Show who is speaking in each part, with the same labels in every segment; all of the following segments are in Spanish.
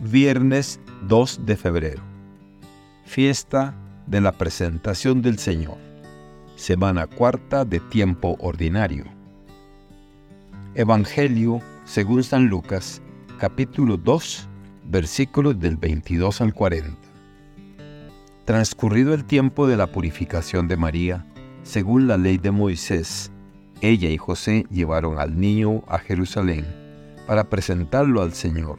Speaker 1: Viernes 2 de febrero. Fiesta de la presentación del Señor. Semana cuarta de tiempo ordinario. Evangelio según San Lucas, capítulo 2, versículos del 22 al 40. Transcurrido el tiempo de la purificación de María, según la ley de Moisés, ella y José llevaron al niño a Jerusalén para presentarlo al Señor,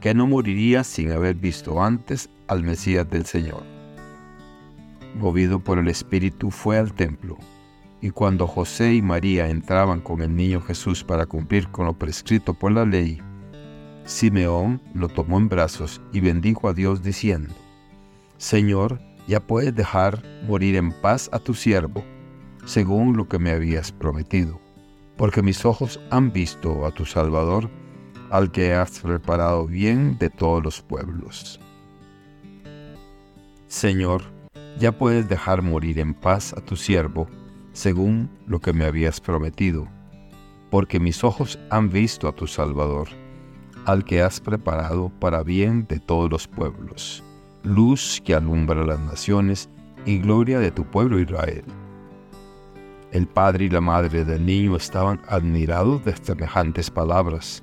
Speaker 1: que no moriría sin haber visto antes al Mesías del Señor. Movido por el Espíritu fue al templo, y cuando José y María entraban con el niño Jesús para cumplir con lo prescrito por la ley, Simeón lo tomó en brazos y bendijo a Dios diciendo, Señor, ya puedes dejar morir en paz a tu siervo, según lo que me habías prometido, porque mis ojos han visto a tu Salvador, al que has preparado bien de todos los pueblos. Señor, ya puedes dejar morir en paz a tu siervo, según lo que me habías prometido, porque mis ojos han visto a tu Salvador, al que has preparado para bien de todos los pueblos, luz que alumbra las naciones y gloria de tu pueblo Israel. El padre y la madre del niño estaban admirados de semejantes palabras.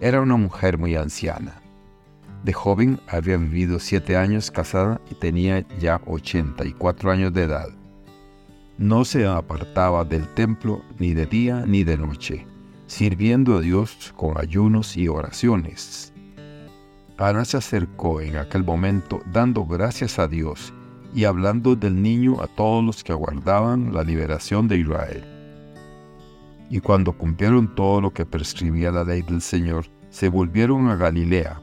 Speaker 1: Era una mujer muy anciana. De joven había vivido siete años casada y tenía ya 84 años de edad. No se apartaba del templo ni de día ni de noche, sirviendo a Dios con ayunos y oraciones. Ana se acercó en aquel momento dando gracias a Dios y hablando del niño a todos los que aguardaban la liberación de Israel. Y cuando cumplieron todo lo que prescribía la ley del Señor, se volvieron a Galilea,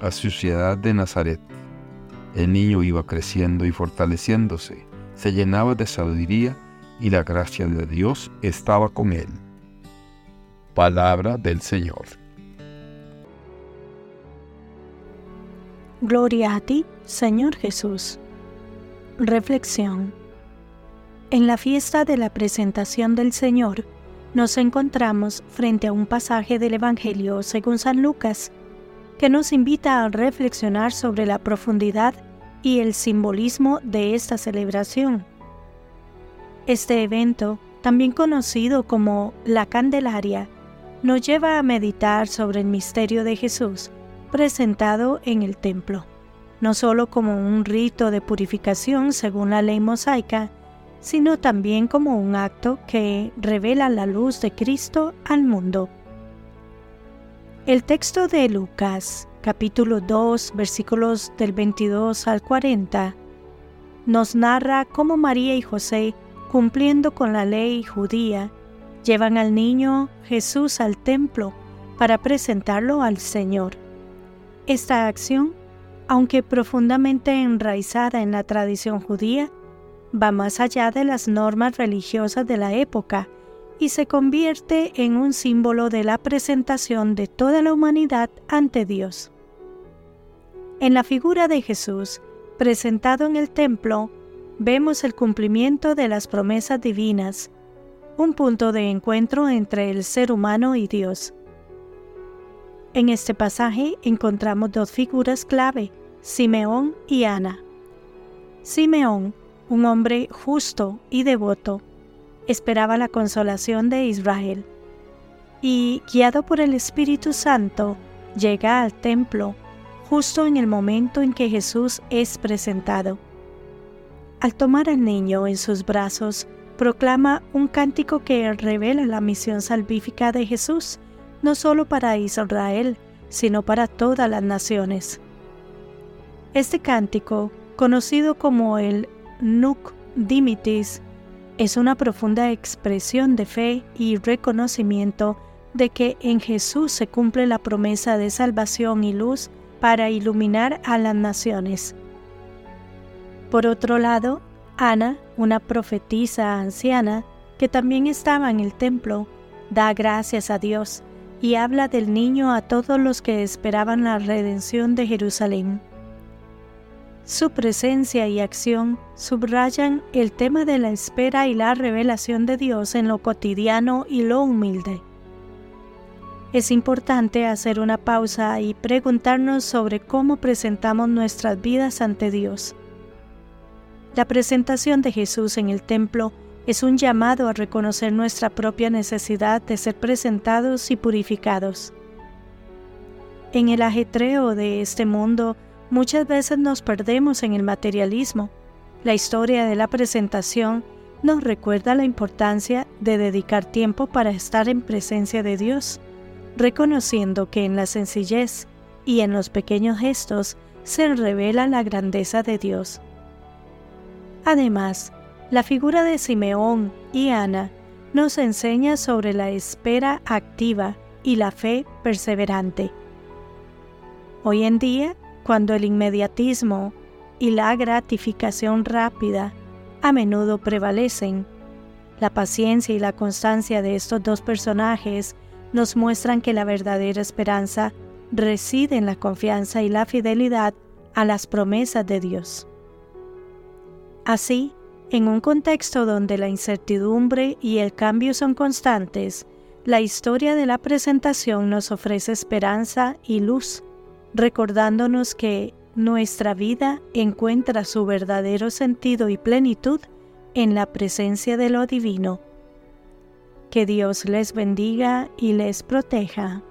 Speaker 1: a su ciudad de Nazaret. El niño iba creciendo y fortaleciéndose, se llenaba de sabiduría y la gracia de Dios estaba con él. Palabra del Señor.
Speaker 2: Gloria a ti, Señor Jesús. Reflexión. En la fiesta de la presentación del Señor, nos encontramos frente a un pasaje del Evangelio según San Lucas, que nos invita a reflexionar sobre la profundidad y el simbolismo de esta celebración. Este evento, también conocido como la Candelaria, nos lleva a meditar sobre el misterio de Jesús presentado en el templo no solo como un rito de purificación según la ley mosaica, sino también como un acto que revela la luz de Cristo al mundo. El texto de Lucas, capítulo 2, versículos del 22 al 40, nos narra cómo María y José, cumpliendo con la ley judía, llevan al niño Jesús al templo para presentarlo al Señor. Esta acción aunque profundamente enraizada en la tradición judía, va más allá de las normas religiosas de la época y se convierte en un símbolo de la presentación de toda la humanidad ante Dios. En la figura de Jesús, presentado en el templo, vemos el cumplimiento de las promesas divinas, un punto de encuentro entre el ser humano y Dios. En este pasaje encontramos dos figuras clave, Simeón y Ana. Simeón, un hombre justo y devoto, esperaba la consolación de Israel y, guiado por el Espíritu Santo, llega al templo justo en el momento en que Jesús es presentado. Al tomar al niño en sus brazos, proclama un cántico que revela la misión salvífica de Jesús, no solo para Israel, sino para todas las naciones. Este cántico, conocido como el Nunc Dimitis, es una profunda expresión de fe y reconocimiento de que en Jesús se cumple la promesa de salvación y luz para iluminar a las naciones. Por otro lado, Ana, una profetisa anciana que también estaba en el templo, da gracias a Dios y habla del niño a todos los que esperaban la redención de Jerusalén. Su presencia y acción subrayan el tema de la espera y la revelación de Dios en lo cotidiano y lo humilde. Es importante hacer una pausa y preguntarnos sobre cómo presentamos nuestras vidas ante Dios. La presentación de Jesús en el templo es un llamado a reconocer nuestra propia necesidad de ser presentados y purificados. En el ajetreo de este mundo, muchas veces nos perdemos en el materialismo. La historia de la presentación nos recuerda la importancia de dedicar tiempo para estar en presencia de Dios reconociendo que en la sencillez y en los pequeños gestos se revela la grandeza de Dios. Además, la figura de Simeón y Ana nos enseña sobre la espera activa y la fe perseverante. Hoy en día, cuando el inmediatismo y la gratificación rápida a menudo prevalecen, la paciencia y la constancia de estos dos personajes nos muestran que la verdadera esperanza reside en la confianza y la fidelidad a las promesas de Dios. Así, en un contexto donde la incertidumbre y el cambio son constantes, la historia de la presentación nos ofrece esperanza y luz, recordándonos que nuestra vida encuentra su verdadero sentido y plenitud en la presencia de lo divino que Dios les bendiga y les proteja.